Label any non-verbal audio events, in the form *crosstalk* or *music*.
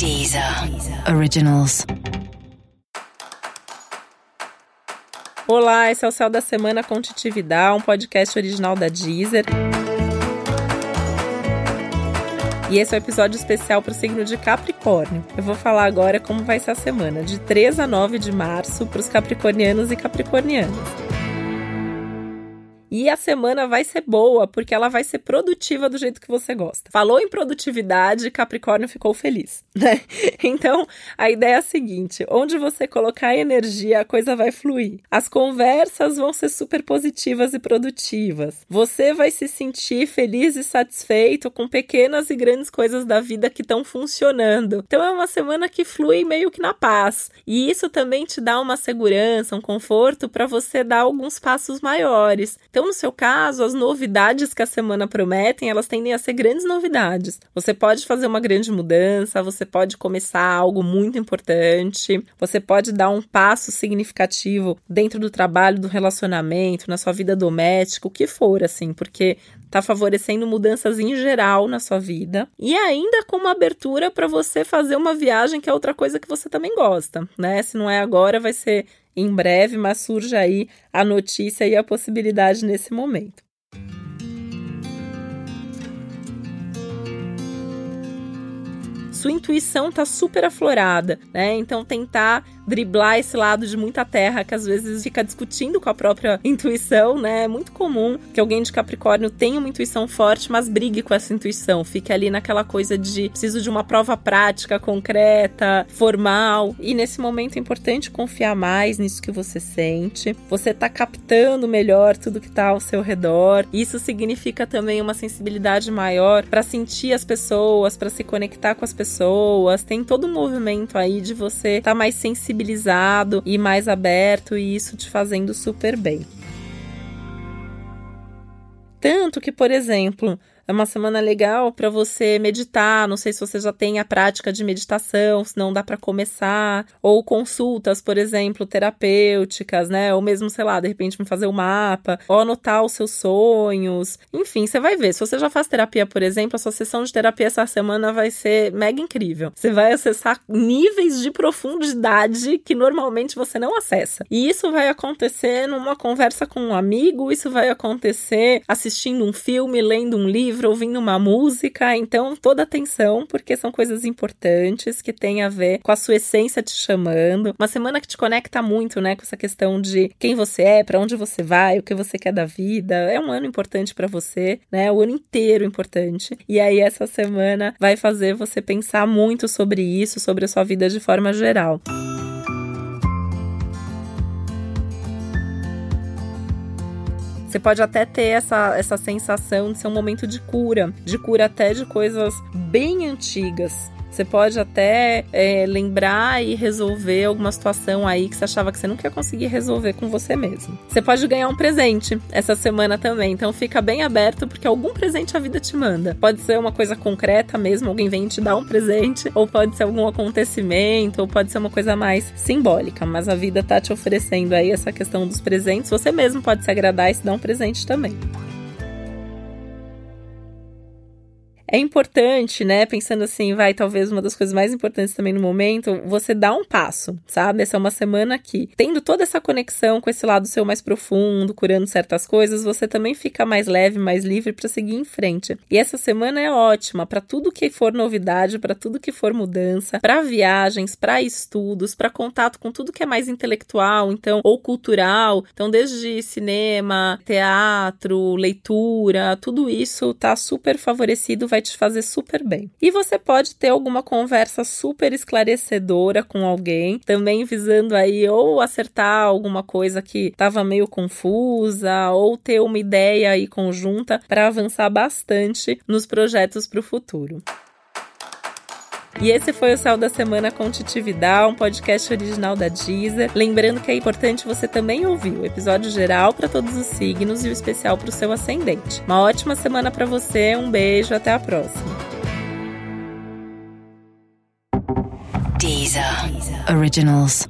Deezer Originals. Olá, esse é o Céu da Semana com Titividade, um podcast original da Deezer. E esse é o um episódio especial para o signo de Capricórnio. Eu vou falar agora como vai ser a semana, de 3 a 9 de março, para os capricornianos e capricornianas. E a semana vai ser boa, porque ela vai ser produtiva do jeito que você gosta. Falou em produtividade, Capricórnio ficou feliz, *laughs* né? Então, a ideia é a seguinte: onde você colocar energia, a coisa vai fluir. As conversas vão ser super positivas e produtivas. Você vai se sentir feliz e satisfeito com pequenas e grandes coisas da vida que estão funcionando. Então, é uma semana que flui meio que na paz. E isso também te dá uma segurança, um conforto para você dar alguns passos maiores. Então, então, no seu caso, as novidades que a semana prometem, elas tendem a ser grandes novidades. Você pode fazer uma grande mudança, você pode começar algo muito importante, você pode dar um passo significativo dentro do trabalho, do relacionamento, na sua vida doméstica, o que for, assim, porque tá favorecendo mudanças em geral na sua vida e ainda com uma abertura para você fazer uma viagem que é outra coisa que você também gosta, né? Se não é agora, vai ser em breve, mas surge aí a notícia e a possibilidade nesse momento. Sua intuição tá super aflorada, né? Então tentar driblar esse lado de muita terra que às vezes fica discutindo com a própria intuição, né? É muito comum que alguém de Capricórnio tenha uma intuição forte, mas brigue com essa intuição, fique ali naquela coisa de preciso de uma prova prática, concreta, formal. E nesse momento é importante confiar mais nisso que você sente. Você tá captando melhor tudo que tá ao seu redor. Isso significa também uma sensibilidade maior para sentir as pessoas, para se conectar com as pessoas. Tem todo um movimento aí de você estar tá mais sensível sensibilizado e mais aberto, e isso te fazendo super bem. Tanto que, por exemplo, é uma semana legal para você meditar. Não sei se você já tem a prática de meditação, se não dá para começar. Ou consultas, por exemplo, terapêuticas, né? Ou mesmo, sei lá, de repente fazer um mapa, ou anotar os seus sonhos. Enfim, você vai ver. Se você já faz terapia, por exemplo, a sua sessão de terapia essa semana vai ser mega incrível. Você vai acessar níveis de profundidade que normalmente você não acessa. E isso vai acontecer numa conversa com um amigo, isso vai acontecer assistindo um filme, lendo um livro livro, ouvindo uma música. Então, toda atenção, porque são coisas importantes que têm a ver com a sua essência te chamando. Uma semana que te conecta muito, né, com essa questão de quem você é, para onde você vai, o que você quer da vida. É um ano importante para você, né? O ano inteiro importante. E aí essa semana vai fazer você pensar muito sobre isso, sobre a sua vida de forma geral. Você pode até ter essa, essa sensação de ser um momento de cura, de cura até de coisas bem antigas. Você pode até é, lembrar e resolver alguma situação aí que você achava que você nunca ia conseguir resolver com você mesmo. Você pode ganhar um presente essa semana também, então fica bem aberto porque algum presente a vida te manda. Pode ser uma coisa concreta mesmo, alguém vem te dar um presente, ou pode ser algum acontecimento, ou pode ser uma coisa mais simbólica, mas a vida tá te oferecendo aí essa questão dos presentes. Você mesmo pode se agradar e se dar um presente também. É importante, né? Pensando assim, vai, talvez uma das coisas mais importantes também no momento, você dá um passo, sabe? Essa é uma semana aqui. Tendo toda essa conexão com esse lado seu mais profundo, curando certas coisas, você também fica mais leve, mais livre para seguir em frente. E essa semana é ótima para tudo que for novidade, para tudo que for mudança, para viagens, para estudos, para contato com tudo que é mais intelectual, então, ou cultural. Então, desde cinema, teatro, leitura, tudo isso tá super favorecido, vai vai te fazer super bem. E você pode ter alguma conversa super esclarecedora com alguém, também visando aí ou acertar alguma coisa que estava meio confusa, ou ter uma ideia aí conjunta para avançar bastante nos projetos para o futuro. E esse foi o Céu da Semana com Titividade, um podcast original da Deezer. Lembrando que é importante você também ouvir o episódio geral para todos os signos e o especial para o seu ascendente. Uma ótima semana para você, um beijo, até a próxima. Deezer, Deezer. Originals.